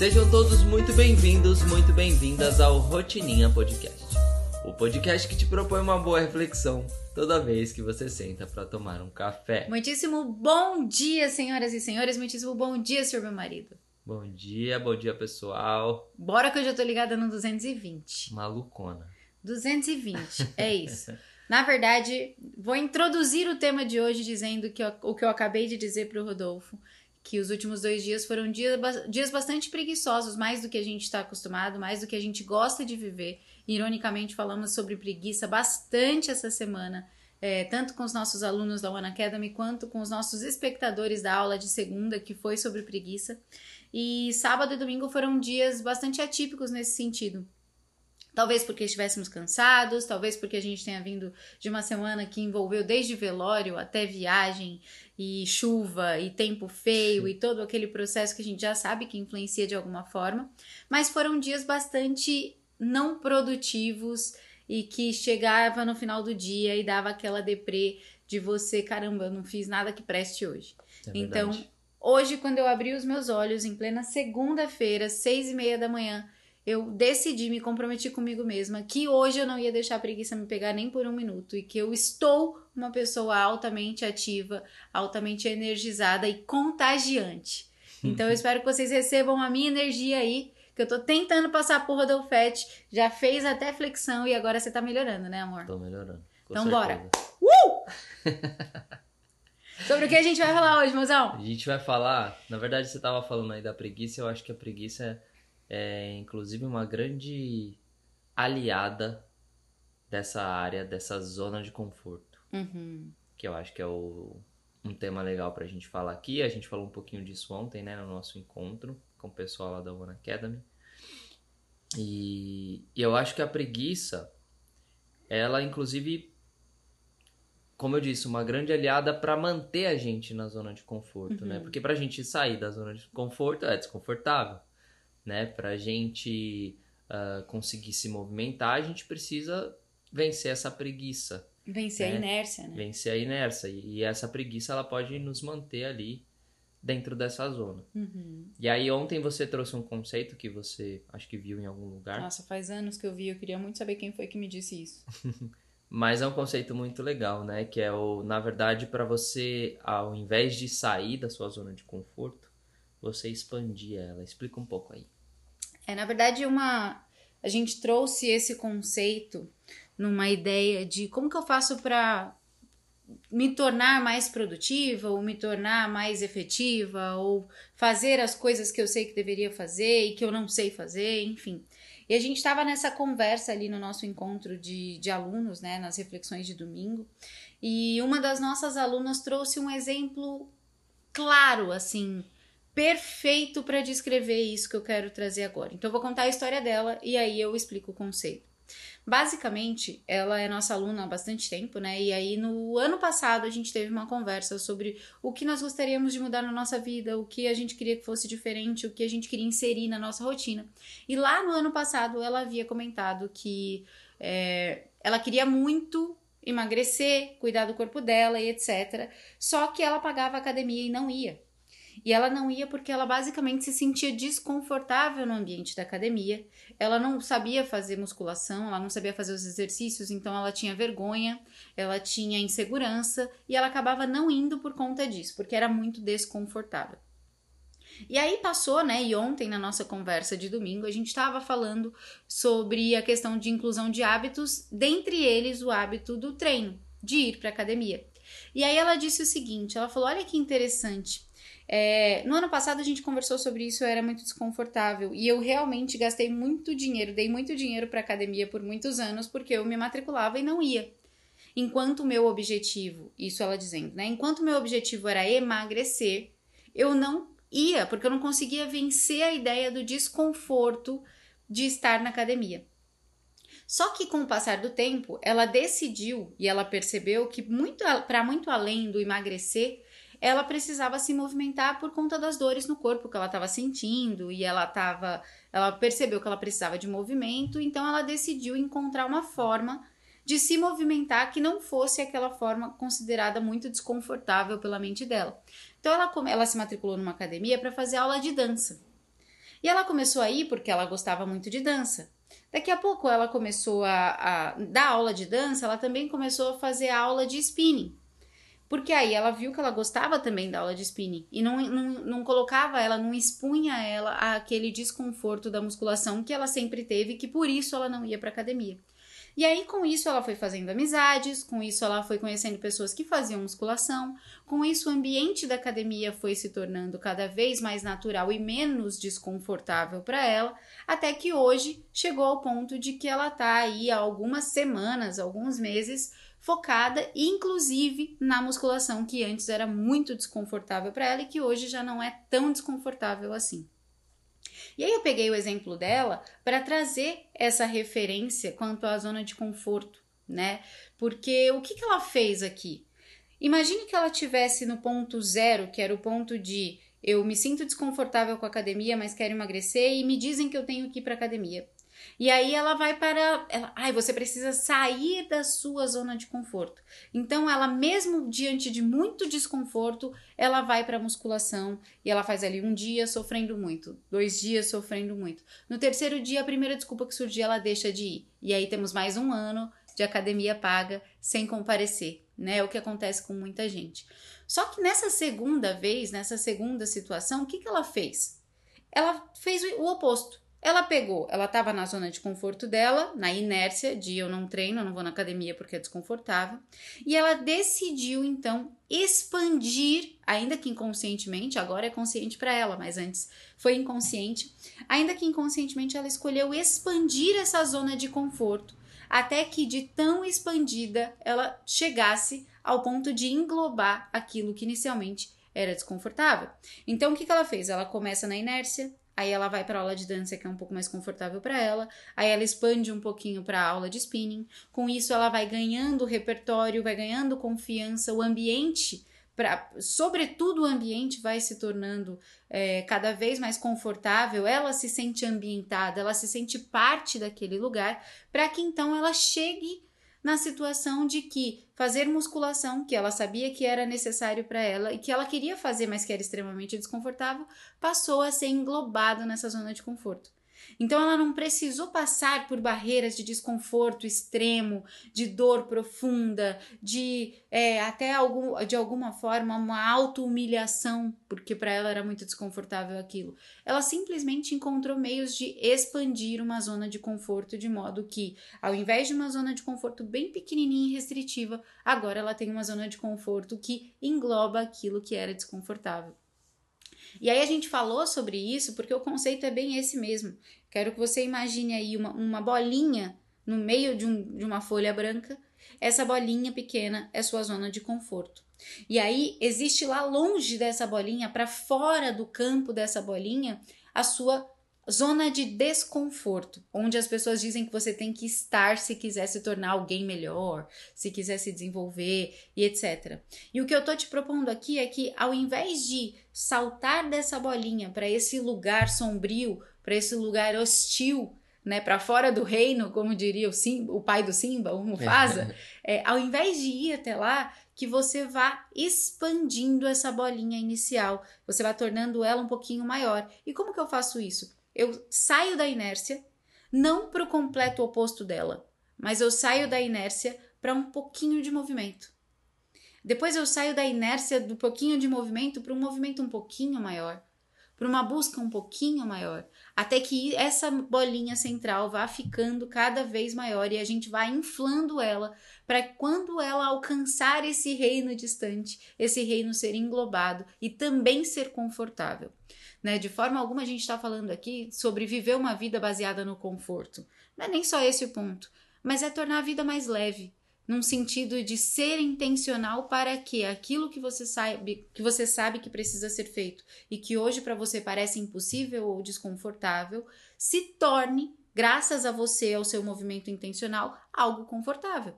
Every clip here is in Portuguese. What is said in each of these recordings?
Sejam todos muito bem-vindos, muito bem-vindas ao Rotininha Podcast. O podcast que te propõe uma boa reflexão toda vez que você senta para tomar um café. Muitíssimo bom dia, senhoras e senhores. Muitíssimo bom dia, senhor meu marido. Bom dia, bom dia pessoal. Bora que eu já tô ligada no 220. Malucona. 220, é isso. Na verdade, vou introduzir o tema de hoje dizendo que eu, o que eu acabei de dizer pro Rodolfo, que os últimos dois dias foram dias, dias bastante preguiçosos, mais do que a gente está acostumado, mais do que a gente gosta de viver. Ironicamente, falamos sobre preguiça bastante essa semana, é, tanto com os nossos alunos da One Academy quanto com os nossos espectadores da aula de segunda, que foi sobre preguiça. E sábado e domingo foram dias bastante atípicos nesse sentido. Talvez porque estivéssemos cansados, talvez porque a gente tenha vindo de uma semana que envolveu desde velório até viagem e chuva e tempo feio e todo aquele processo que a gente já sabe que influencia de alguma forma. Mas foram dias bastante não produtivos e que chegava no final do dia e dava aquela deprê de você, caramba, eu não fiz nada que preste hoje. É então, hoje, quando eu abri os meus olhos em plena segunda-feira, seis e meia da manhã, eu decidi, me comprometi comigo mesma que hoje eu não ia deixar a preguiça me pegar nem por um minuto e que eu estou uma pessoa altamente ativa, altamente energizada e contagiante. Então eu espero que vocês recebam a minha energia aí, que eu tô tentando passar a porra do já fez até flexão e agora você tá melhorando, né, amor? Tô melhorando. então certeza. bora. Uh! Sobre o que a gente vai falar hoje, mozão? A gente vai falar, na verdade você tava falando aí da preguiça, eu acho que a preguiça é é inclusive uma grande aliada dessa área, dessa zona de conforto. Uhum. Que eu acho que é o, um tema legal pra gente falar aqui. A gente falou um pouquinho disso ontem, né, no nosso encontro com o pessoal lá da One Academy. E, e eu acho que a preguiça, ela inclusive, como eu disse, uma grande aliada para manter a gente na zona de conforto, né? uhum. né? Porque pra gente sair da zona de conforto é desconfortável né? Para a gente uh, conseguir se movimentar, a gente precisa vencer essa preguiça. Vencer né? a inércia, né? Vencer a inércia. E essa preguiça, ela pode nos manter ali dentro dessa zona. Uhum. E aí ontem você trouxe um conceito que você acho que viu em algum lugar. Nossa, faz anos que eu vi, eu queria muito saber quem foi que me disse isso. Mas é um conceito muito legal, né? Que é o, na verdade, para você, ao invés de sair da sua zona de conforto, você expandir ela. Explica um pouco aí. É, na verdade, uma a gente trouxe esse conceito numa ideia de como que eu faço para me tornar mais produtiva ou me tornar mais efetiva ou fazer as coisas que eu sei que deveria fazer e que eu não sei fazer, enfim. E a gente estava nessa conversa ali no nosso encontro de, de alunos, né, nas reflexões de domingo, e uma das nossas alunas trouxe um exemplo claro, assim, perfeito para descrever isso que eu quero trazer agora. Então, eu vou contar a história dela e aí eu explico o conceito. Basicamente, ela é nossa aluna há bastante tempo, né? E aí, no ano passado, a gente teve uma conversa sobre o que nós gostaríamos de mudar na nossa vida, o que a gente queria que fosse diferente, o que a gente queria inserir na nossa rotina. E lá no ano passado, ela havia comentado que é, ela queria muito emagrecer, cuidar do corpo dela e etc. Só que ela pagava academia e não ia. E ela não ia porque ela basicamente se sentia desconfortável no ambiente da academia. Ela não sabia fazer musculação, ela não sabia fazer os exercícios, então ela tinha vergonha, ela tinha insegurança e ela acabava não indo por conta disso, porque era muito desconfortável. E aí passou, né? E ontem na nossa conversa de domingo a gente estava falando sobre a questão de inclusão de hábitos, dentre eles o hábito do treino, de ir para academia. E aí ela disse o seguinte, ela falou: "Olha que interessante. É, no ano passado a gente conversou sobre isso, era muito desconfortável e eu realmente gastei muito dinheiro, dei muito dinheiro para academia por muitos anos porque eu me matriculava e não ia. Enquanto o meu objetivo, isso ela dizendo, né? Enquanto o meu objetivo era emagrecer, eu não ia, porque eu não conseguia vencer a ideia do desconforto de estar na academia. Só que com o passar do tempo, ela decidiu e ela percebeu que muito para muito além do emagrecer, ela precisava se movimentar por conta das dores no corpo que ela estava sentindo e ela estava, ela percebeu que ela precisava de movimento, então ela decidiu encontrar uma forma de se movimentar que não fosse aquela forma considerada muito desconfortável pela mente dela. Então ela, ela se matriculou numa academia para fazer aula de dança. E ela começou a ir porque ela gostava muito de dança. Daqui a pouco ela começou a, a dar aula de dança, ela também começou a fazer aula de spinning. Porque aí ela viu que ela gostava também da aula de spinning e não, não, não colocava ela, não expunha ela aquele desconforto da musculação que ela sempre teve, que por isso ela não ia para academia. E aí, com isso, ela foi fazendo amizades, com isso, ela foi conhecendo pessoas que faziam musculação, com isso, o ambiente da academia foi se tornando cada vez mais natural e menos desconfortável para ela, até que hoje chegou ao ponto de que ela está aí há algumas semanas, alguns meses, focada inclusive na musculação que antes era muito desconfortável para ela e que hoje já não é tão desconfortável assim. E aí eu peguei o exemplo dela para trazer essa referência quanto à zona de conforto, né? Porque o que, que ela fez aqui? Imagine que ela tivesse no ponto zero, que era o ponto de eu me sinto desconfortável com a academia, mas quero emagrecer e me dizem que eu tenho que ir para academia. E aí ela vai para. Ela, ai, você precisa sair da sua zona de conforto. Então, ela, mesmo diante de muito desconforto, ela vai para musculação e ela faz ali um dia sofrendo muito, dois dias sofrendo muito. No terceiro dia, a primeira desculpa que surgir, ela deixa de ir. E aí temos mais um ano de academia paga sem comparecer, né? É o que acontece com muita gente. Só que nessa segunda vez, nessa segunda situação, o que, que ela fez? Ela fez o oposto ela pegou, ela estava na zona de conforto dela, na inércia de eu não treino, eu não vou na academia porque é desconfortável, e ela decidiu então expandir, ainda que inconscientemente, agora é consciente para ela, mas antes foi inconsciente, ainda que inconscientemente ela escolheu expandir essa zona de conforto, até que de tão expandida ela chegasse ao ponto de englobar aquilo que inicialmente era desconfortável. Então o que, que ela fez? Ela começa na inércia, aí ela vai para aula de dança que é um pouco mais confortável para ela, aí ela expande um pouquinho para aula de spinning. Com isso ela vai ganhando repertório, vai ganhando confiança, o ambiente Pra, sobretudo o ambiente vai se tornando é, cada vez mais confortável, ela se sente ambientada, ela se sente parte daquele lugar, para que então ela chegue na situação de que fazer musculação, que ela sabia que era necessário para ela e que ela queria fazer, mas que era extremamente desconfortável, passou a ser englobado nessa zona de conforto. Então ela não precisou passar por barreiras de desconforto extremo, de dor profunda, de é, até algum, de alguma forma uma auto-humilhação, porque para ela era muito desconfortável aquilo. Ela simplesmente encontrou meios de expandir uma zona de conforto de modo que, ao invés de uma zona de conforto bem pequenininha e restritiva, agora ela tem uma zona de conforto que engloba aquilo que era desconfortável. E aí a gente falou sobre isso porque o conceito é bem esse mesmo. Quero que você imagine aí uma, uma bolinha no meio de, um, de uma folha branca. Essa bolinha pequena é sua zona de conforto. E aí existe lá longe dessa bolinha, para fora do campo dessa bolinha, a sua Zona de desconforto, onde as pessoas dizem que você tem que estar se quiser se tornar alguém melhor, se quiser se desenvolver e etc. E o que eu tô te propondo aqui é que ao invés de saltar dessa bolinha para esse lugar sombrio, para esse lugar hostil, né, para fora do reino, como diria o, Simba, o pai do Simba, o Mufasa, é, ao invés de ir até lá, que você vá expandindo essa bolinha inicial, você vai tornando ela um pouquinho maior. E como que eu faço isso? eu saio da inércia, não para o completo oposto dela, mas eu saio da inércia para um pouquinho de movimento. Depois eu saio da inércia do pouquinho de movimento para um movimento um pouquinho maior, para uma busca um pouquinho maior, até que essa bolinha central vá ficando cada vez maior e a gente vai inflando ela para quando ela alcançar esse reino distante, esse reino ser englobado e também ser confortável. Né? De forma alguma a gente está falando aqui sobre viver uma vida baseada no conforto. Não é nem só esse o ponto, mas é tornar a vida mais leve, num sentido de ser intencional para que aquilo que você sabe que você sabe que precisa ser feito e que hoje para você parece impossível ou desconfortável, se torne, graças a você ao seu movimento intencional, algo confortável.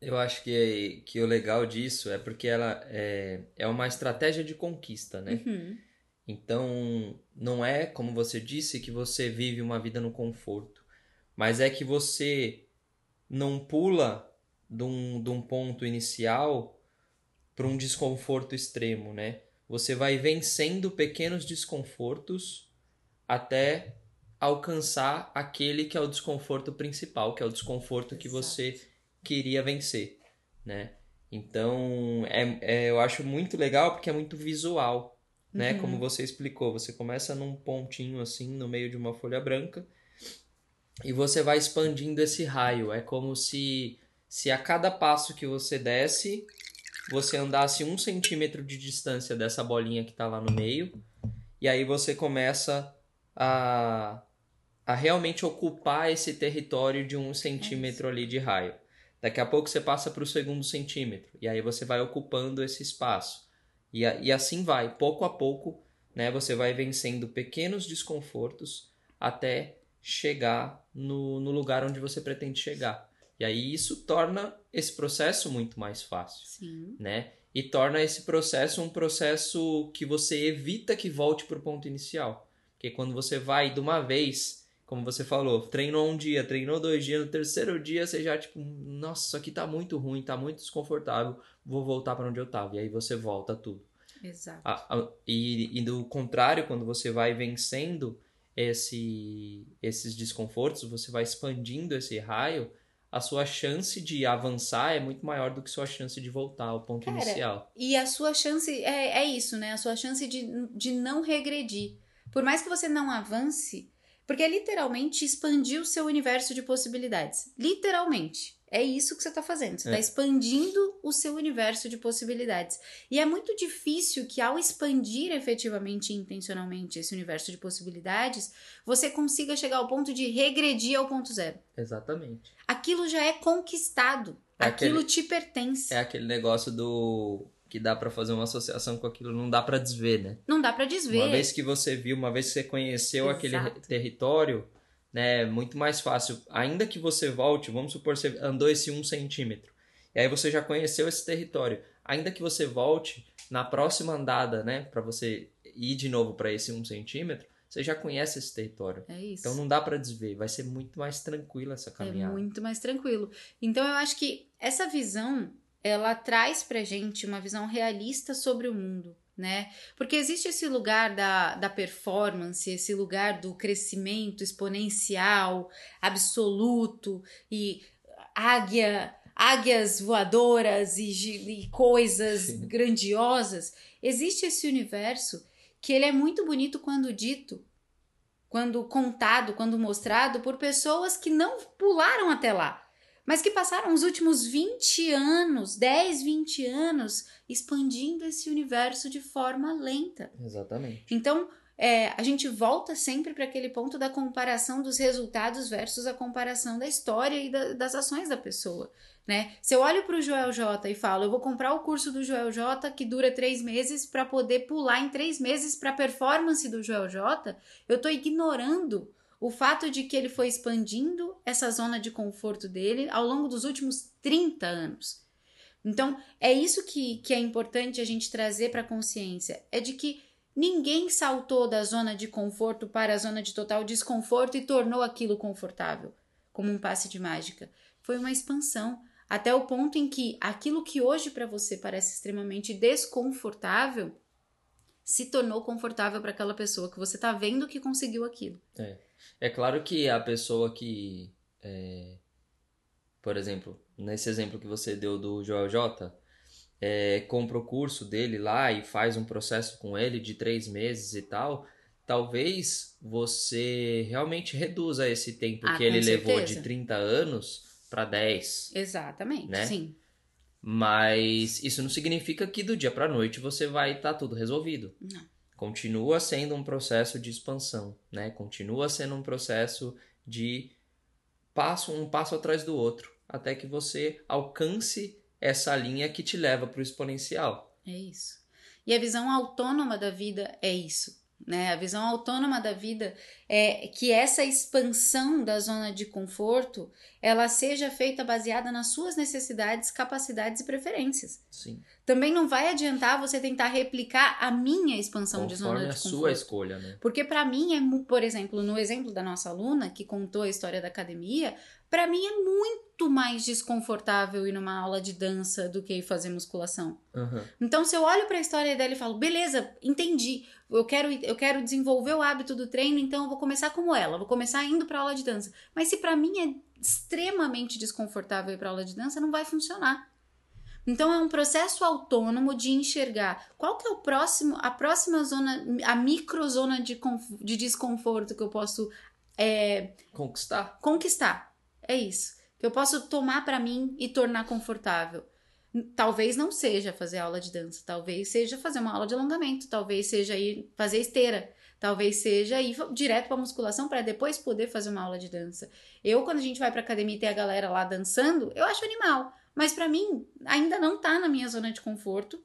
Eu acho que, que o legal disso é porque ela é, é uma estratégia de conquista, né? Uhum. Então, não é, como você disse, que você vive uma vida no conforto, mas é que você não pula de um, de um ponto inicial para um desconforto extremo, né? Você vai vencendo pequenos desconfortos até alcançar aquele que é o desconforto principal, que é o desconforto que você queria vencer, né? Então, é, é- eu acho muito legal porque é muito visual, né? Uhum. Como você explicou, você começa num pontinho assim, no meio de uma folha branca, e você vai expandindo esse raio. É como se, se a cada passo que você desce, você andasse um centímetro de distância dessa bolinha que tá lá no meio, e aí você começa a, a realmente ocupar esse território de um centímetro ali de raio. Daqui a pouco você passa para o segundo centímetro, e aí você vai ocupando esse espaço. E, e assim vai, pouco a pouco, né, você vai vencendo pequenos desconfortos até chegar no, no lugar onde você pretende chegar. E aí isso torna esse processo muito mais fácil Sim. né? E torna esse processo um processo que você evita que volte para o ponto inicial. Porque quando você vai de uma vez, como você falou, treinou um dia, treinou dois dias, no terceiro dia você já, tipo, nossa, isso aqui tá muito ruim, tá muito desconfortável, vou voltar para onde eu tava. E aí você volta tudo. Exato. A- a- e, e do contrário, quando você vai vencendo esse, esses desconfortos, você vai expandindo esse raio, a sua chance de avançar é muito maior do que sua chance de voltar ao ponto Cara, inicial. E a sua chance é, é isso, né? A sua chance de, de não regredir. Por mais que você não avance, porque é literalmente expandir o seu universo de possibilidades. Literalmente. É isso que você está fazendo. Você está É. expandindo o seu universo de possibilidades. E é muito difícil que, ao expandir efetivamente e intencionalmente esse universo de possibilidades, você consiga chegar ao ponto de regredir ao ponto zero. Exatamente. Aquilo já é conquistado. É Aquilo aquele- te pertence. É aquele negócio do que dá pra fazer uma associação com aquilo, não dá pra desver, né? Não dá pra desver. Uma vez que você viu, uma vez que você conheceu aquele Exato. território, né, é muito mais fácil. Ainda que você volte, vamos supor, você andou esse um centímetro, e aí você já conheceu esse território. Ainda que você volte na próxima andada, né, para você ir de novo para esse um centímetro, você já conhece esse território. É isso. Então não dá pra desver, vai ser muito mais tranquila essa É caminhada. muito mais tranquilo. Então eu acho que essa visão, ela traz pra gente uma visão realista sobre o mundo, né? Porque existe esse lugar da, da performance, esse lugar do crescimento exponencial, absoluto e águia, águias voadoras e, e coisas Sim. grandiosas. Existe esse universo que ele é muito bonito quando dito, quando contado, quando mostrado por pessoas que não pularam até lá, mas que passaram os últimos 20 anos, 10, 20 anos, expandindo esse universo de forma lenta. Exatamente. Então, é, a gente volta sempre para aquele ponto da comparação dos resultados versus a comparação da história e da- das ações da pessoa. Né? Se eu olho para o Joel J e falo, eu vou comprar o curso do Joel J que dura três meses para poder pular em três meses para a performance do Joel J, eu estou ignorando o fato de que ele foi expandindo essa zona de conforto dele ao longo dos últimos 30 anos. Então, é isso que, que é importante a gente trazer para a consciência: é de que ninguém saltou da zona de conforto para a zona de total desconforto e tornou aquilo confortável, como um passe de mágica. Foi uma expansão, até o ponto em que aquilo que hoje para você parece extremamente desconfortável se tornou confortável para aquela pessoa que você está vendo que conseguiu aquilo. É claro que a pessoa que, é, por exemplo, nesse exemplo que você deu do Joel J, é, compra o curso dele lá e faz um processo com ele de três meses e tal, talvez você realmente reduza esse tempo Ah, que ele com levou certeza. de 30 anos para 10. Exatamente, Né? sim. Mas isso não significa que do dia para noite você vai estar tudo resolvido. Não. Continua sendo um processo de expansão, né? Continua sendo um processo de passo um passo atrás do outro, até que você alcance essa linha que te leva para o exponencial. É isso. E a visão autônoma da vida é isso. Né? A visão autônoma da vida é que essa expansão da zona de conforto ela seja feita baseada nas suas necessidades, capacidades e preferências. Sim. Também não vai adiantar você tentar replicar a minha expansão de Conforme zona a de sua conforto. escolha, né? Porque para mim é, por exemplo, no exemplo da nossa aluna que contou a história da academia, para mim é muito mais desconfortável ir numa aula de dança do que ir fazer musculação. Uhum. Então, se eu olho para a história dela e falo, beleza, entendi, eu quero, eu quero desenvolver o hábito do treino, então eu vou começar como ela, vou começar indo para aula de dança. Mas se para mim é extremamente desconfortável ir para aula de dança, não vai funcionar. Então é um processo autônomo de enxergar qual que é o próximo, a próxima zona, a microzona de, de desconforto que eu posso é, conquistar. Conquistar. É isso. Que eu posso tomar para mim e tornar confortável. Talvez não seja fazer aula de dança, talvez seja fazer uma aula de alongamento, talvez seja ir fazer esteira, talvez seja ir direto para musculação para depois poder fazer uma aula de dança. Eu quando a gente vai para academia e tem a galera lá dançando, eu acho animal. Mas para mim, ainda não tá na minha zona de conforto.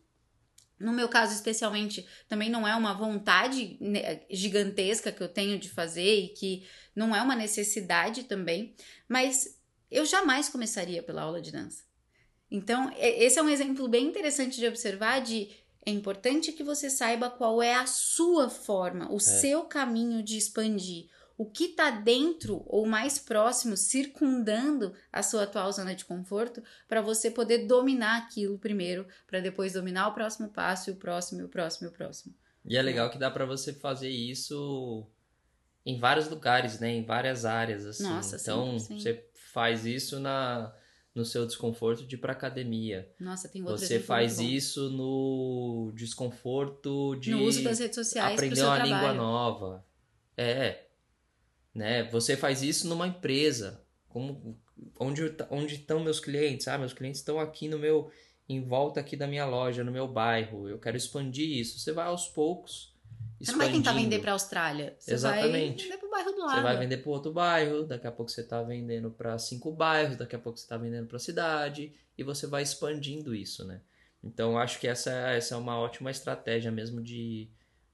No meu caso, especialmente, também não é uma vontade né, gigantesca que eu tenho de fazer e que não é uma necessidade também, mas eu jamais começaria pela aula de dança. Então, esse é um exemplo bem interessante de observar de é importante que você saiba qual é a sua forma, o é. seu caminho de expandir, o que está dentro ou mais próximo, circundando a sua atual zona de conforto, para você poder dominar aquilo primeiro, para depois dominar o próximo passo, e o próximo, e o próximo, e o próximo. E é legal que dá para você fazer isso em vários lugares, né? Em várias áreas, assim. Nossa, então, sim, sim. você faz isso na no seu desconforto de ir pra academia. Nossa, tem outro Você faz isso no desconforto de no uso das redes sociais aprender uma trabalho. língua nova. É, né? Você faz isso numa empresa, como onde onde estão meus clientes? Ah, meus clientes estão aqui no meu em volta aqui da minha loja, no meu bairro. Eu quero expandir isso. Você vai aos poucos. Você não vai tentar vender para a Austrália. Você Exatamente. vai vender para o bairro do lado. Você vai vender para outro bairro, daqui a pouco você está vendendo para cinco bairros, daqui a pouco você está vendendo para a cidade e você vai expandindo isso, né? Então acho que essa, essa é uma ótima estratégia mesmo de,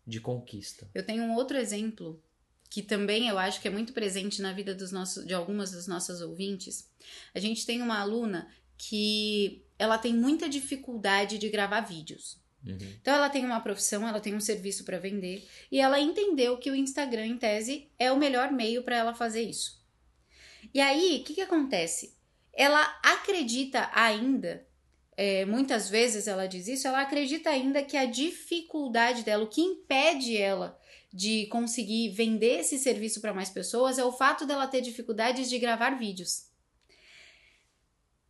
de conquista. Eu tenho um outro exemplo que também eu acho que é muito presente na vida dos nossos, de algumas das nossas ouvintes. A gente tem uma aluna que ela tem muita dificuldade de gravar vídeos. Uhum. Então ela tem uma profissão, ela tem um serviço para vender e ela entendeu que o Instagram, em tese, é o melhor meio para ela fazer isso. E aí, o que, que acontece? Ela acredita ainda, é, muitas vezes ela diz isso, ela acredita ainda que a dificuldade dela, o que impede ela de conseguir vender esse serviço para mais pessoas é o fato dela ter dificuldades de gravar vídeos.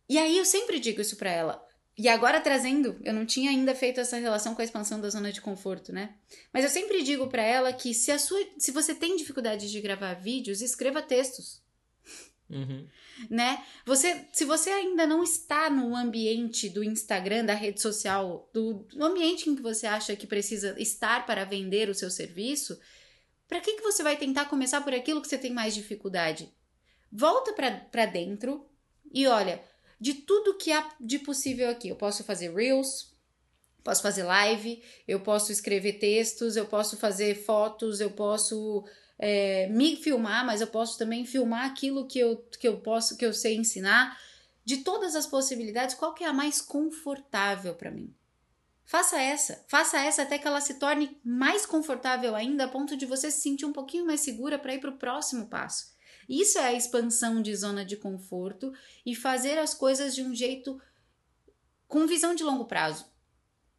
E aí eu sempre digo isso para ela. E agora trazendo, eu não tinha ainda feito essa relação com a expansão da zona de conforto, né? Mas eu sempre digo para ela que se a sua, se você tem dificuldade de gravar vídeos, escreva textos. Uhum. Né? Você, se você ainda não está no ambiente do Instagram, da rede social, do, do ambiente em que você acha que precisa estar para vender o seu serviço, para que, que você vai tentar começar por aquilo que você tem mais dificuldade? Volta para dentro e olha, de tudo que há de possível aqui, eu posso fazer Reels, posso fazer live, eu posso escrever textos, eu posso fazer fotos, eu posso é, me filmar, mas eu posso também filmar aquilo que eu, que eu posso, que eu sei ensinar. De todas as possibilidades, qual que é a mais confortável para mim? Faça essa, faça essa até que ela se torne mais confortável ainda, a ponto de você se sentir um pouquinho mais segura para ir para o próximo passo. Isso é a expansão de zona de conforto e fazer as coisas de um jeito com visão de longo prazo,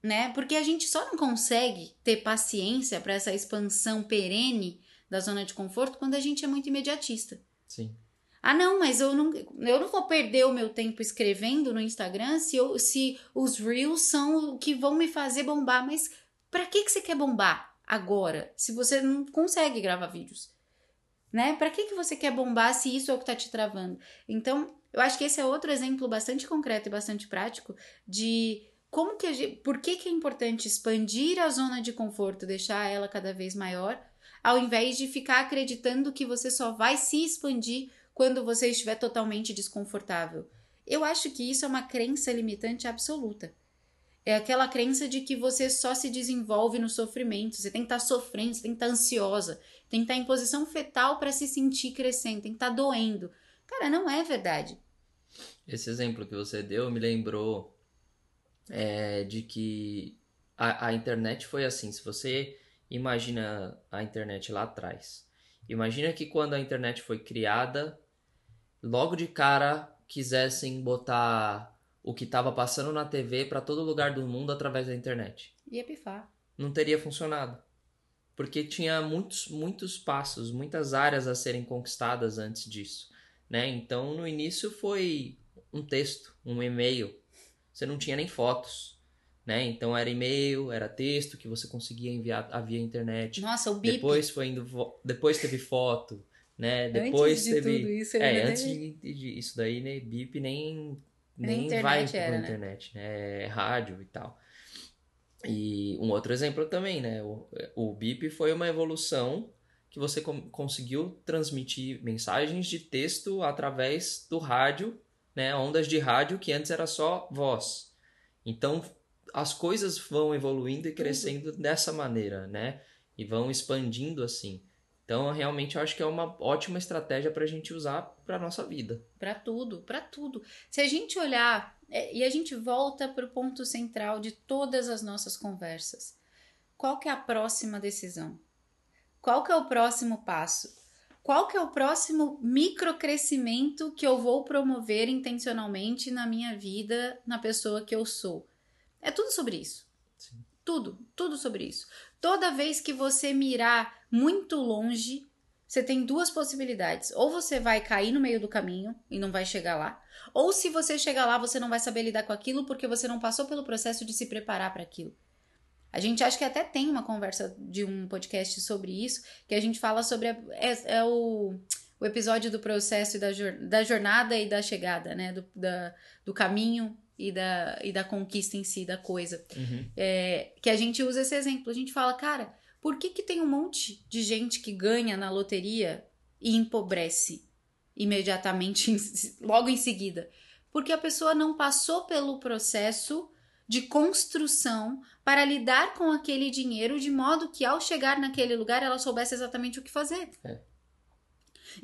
né? Porque a gente só não consegue ter paciência para essa expansão perene da zona de conforto quando a gente é muito imediatista. Sim. Ah, não, mas eu não, eu não vou perder o meu tempo escrevendo no Instagram se, eu, se os Reels são o que vão me fazer bombar. Mas para que, que você quer bombar agora se você não consegue gravar vídeos? Né? Para que, que você quer bombar se isso é o que está te travando? Então, eu acho que esse é outro exemplo bastante concreto e bastante prático de como que gente, por que, que é importante expandir a zona de conforto, deixar ela cada vez maior ao invés de ficar acreditando que você só vai se expandir quando você estiver totalmente desconfortável. Eu acho que isso é uma crença limitante absoluta. É aquela crença de que você só se desenvolve no sofrimento, você tem que estar tá sofrendo, você tem que estar tá ansiosa, tem que estar tá em posição fetal para se sentir crescendo, tem que estar doendo. Cara, não é verdade. Esse exemplo que você deu me lembrou é, de que a, a internet foi assim. Se você imagina a internet lá atrás. Imagina que quando a internet foi criada, logo de cara quisessem botar o que estava passando na TV para todo lugar do mundo através da internet. Ia pifar. Não teria funcionado. Porque tinha muitos, muitos passos, muitas áreas a serem conquistadas antes disso. Né? Então, no início foi um texto, um e-mail. Você não tinha nem fotos. Né? Então era e-mail, era texto que você conseguia enviar via internet. Nossa, o bip. Depois foi indo, depois teve foto, né? Depois antes de teve tudo isso, é, antes de, de- isso daí, né, bip nem Nem vai era, pra né? internet, né? É rádio e tal. E um outro exemplo também, né? O, o bip foi uma evolução que você com- conseguiu transmitir mensagens de texto através do rádio, né? Ondas de rádio que antes era só voz. Então as coisas vão evoluindo e crescendo dessa maneira, né? E vão expandindo assim. Então, realmente, eu acho que é uma ótima estratégia para a gente usar para nossa vida. Pra tudo, pra tudo. Se a gente olhar, é, e a gente volta pro ponto central de todas as nossas conversas. Qual que é a próxima decisão? Qual que é o próximo passo? Qual que é o próximo microcrescimento que eu vou promover intencionalmente na minha vida, na pessoa que eu sou? É tudo sobre isso. Sim. Tudo, tudo sobre isso. Toda vez que você mirar muito longe, você tem duas possibilidades. Ou você vai cair no meio do caminho e não vai chegar lá, ou se você chegar lá, você não vai saber lidar com aquilo porque você não passou pelo processo de se preparar para aquilo. A gente acha que até tem uma conversa de um podcast sobre isso, que a gente fala sobre. a- é, é o, o episódio do processo e da, da jornada e da chegada, né? Do, da, do caminho e da, e da conquista em si, da coisa é, que a gente usa esse exemplo. A gente fala, cara, por que, que tem um monte de gente que ganha na loteria e empobrece imediatamente, logo em seguida? Porque a pessoa não passou pelo processo de construção para lidar com aquele dinheiro de modo que ao chegar naquele lugar ela soubesse exatamente o que fazer. É.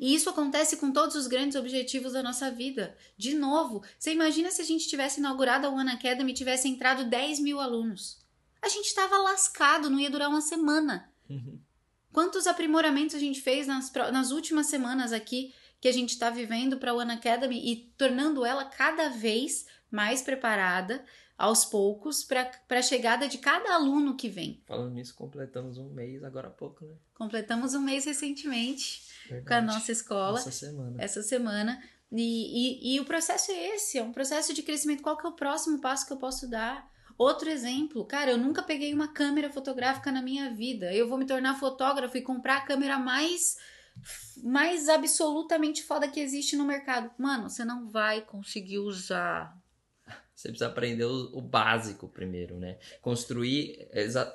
E isso acontece com todos os grandes objetivos da nossa vida. De novo, você imagina se a gente tivesse inaugurado a One Academy e tivesse entrado 10 mil alunos. A gente estava lascado, não ia durar uma semana. Uhum. Quantos aprimoramentos a gente fez nas, nas últimas semanas aqui que a gente está vivendo para a One Academy e tornando ela cada vez mais preparada, aos poucos, para a chegada de cada aluno que vem. Falando nisso, completamos um mês agora há pouco, né? Completamos um mês recentemente com a Verdade. nossa escola. Essa semana. essa semana. E, e, e o processo é esse, é um processo de crescimento. Qual que é o próximo passo que eu posso dar? Outro exemplo, cara, eu nunca peguei uma câmera fotográfica na minha vida. Eu vou me tornar fotógrafo e comprar a câmera mais mais absolutamente foda que existe no mercado. Mano, você não vai conseguir usar. Você precisa aprender o, o básico primeiro, né? Construir,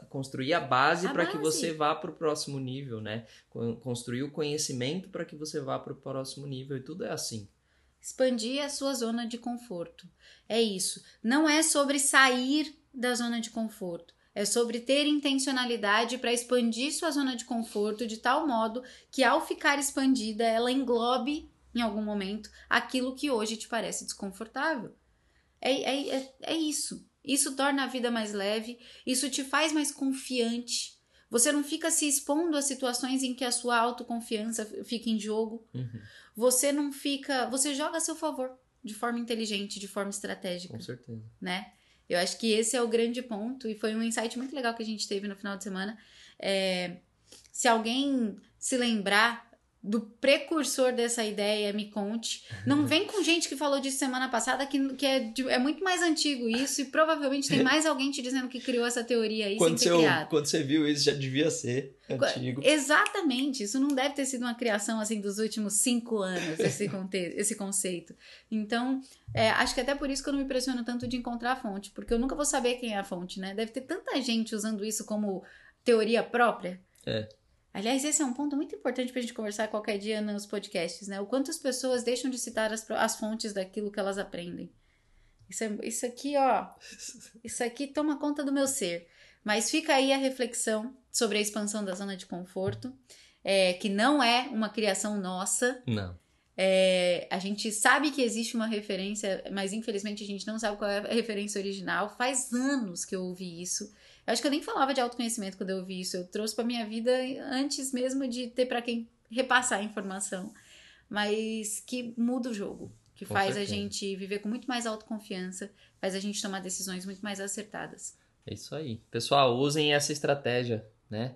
construir a base para que base. você vá para o próximo nível, né? Con- Construir o conhecimento para que você vá para o próximo nível e tudo é assim. Expandir a sua zona de conforto. É isso. Não é sobre sair da zona de conforto. É sobre ter intencionalidade para expandir sua zona de conforto de tal modo que, ao ficar expandida, ela englobe, em algum momento, aquilo que hoje te parece desconfortável. É, é, é, é isso. Isso torna a vida mais leve, isso te faz mais confiante. Você não fica se expondo a situações em que a sua autoconfiança fica em jogo Uhum, você não fica. Você joga a seu favor de forma inteligente, de forma estratégica, com certeza. né? Eu acho que esse é o grande ponto e foi um insight muito legal que a gente teve no final de semana. É, se alguém se lembrar do precursor dessa ideia, me conte. Não vem com gente que falou disso semana passada, que, que é, é muito mais antigo isso, e provavelmente tem mais alguém te dizendo que criou essa teoria aí sem ter criado. quando você viu isso, já devia ser antigo. Exatamente, isso não deve ter sido uma criação assim dos últimos cinco anos, esse, conte esse conceito. Então, é, acho que até por isso que eu não me impressiono tanto de encontrar a fonte, porque eu nunca vou saber quem é a fonte, né? Deve ter tanta gente usando isso como teoria própria. É. Aliás, esse é um ponto muito importante pra gente conversar qualquer dia nos podcasts, né? O quanto as pessoas deixam de citar as, as fontes daquilo que elas aprendem. Isso, é- isso aqui, ó, isso aqui toma conta do meu ser. Mas fica aí a reflexão sobre a expansão da zona de conforto, é, que não é uma criação nossa. Não. É, a gente sabe que existe uma referência, mas infelizmente a gente não sabe qual é a referência original. Faz anos que eu ouvi isso. Eu acho que eu nem falava de autoconhecimento quando eu ouvi isso. Eu trouxe pra minha vida antes mesmo de ter pra quem repassar a informação. mas que muda o jogo, que com faz certeza. a gente viver com muito mais autoconfiança, faz a gente tomar decisões muito mais acertadas. É isso aí. Pessoal, usem essa estratégia, né?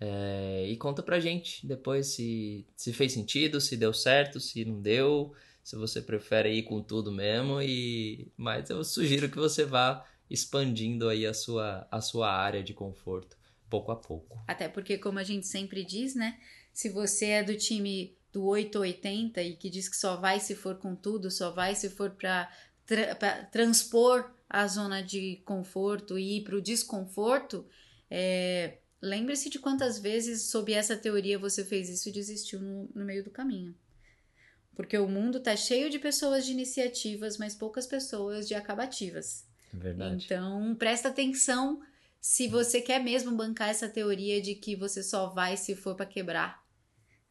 É, e conta pra gente depois se, se fez sentido, se deu certo, se não deu, se você prefere ir com tudo mesmo. E Mas eu sugiro que você vá expandindo aí a sua, a sua área de conforto, pouco a pouco. Até porque, como a gente sempre diz, né? Se você é do time do 880 e que diz que só vai se for com tudo, só vai se for para tra transpor a zona de conforto e ir para o desconforto, é, Lembre-se de quantas vezes, sob essa teoria, você fez isso e desistiu no, no meio do caminho. Porque o mundo está cheio de pessoas de iniciativas, mas poucas pessoas de acabativas. Verdade. Então, presta atenção se você quer mesmo bancar essa teoria de que você só vai se for para quebrar.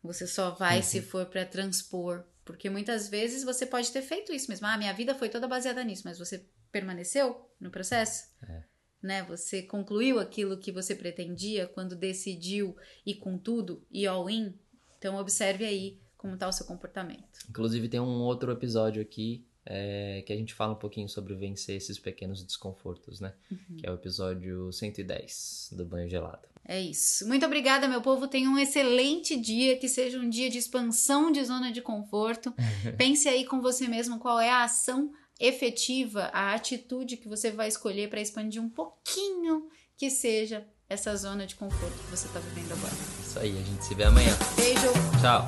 Você só vai uhum. se for para transpor. Porque muitas vezes você pode ter feito isso mesmo. Ah, minha vida foi toda baseada nisso, mas você permaneceu no processo? É né? Você concluiu aquilo que você pretendia quando decidiu ir com tudo e all in. Então observe aí como está o seu comportamento. Inclusive tem um outro episódio aqui é, que a gente fala um pouquinho sobre vencer esses pequenos desconfortos, né? Uhum. Que é o episódio 110 do banho gelado. É isso. Muito obrigada, meu povo. Tenha um excelente dia, que seja um dia de expansão de zona de conforto. Pense aí com você mesmo qual é a ação efetiva a atitude que você vai escolher para expandir um pouquinho que seja essa zona de conforto que você está vivendo agora. Isso aí, a gente se vê amanhã. Beijo. Tchau.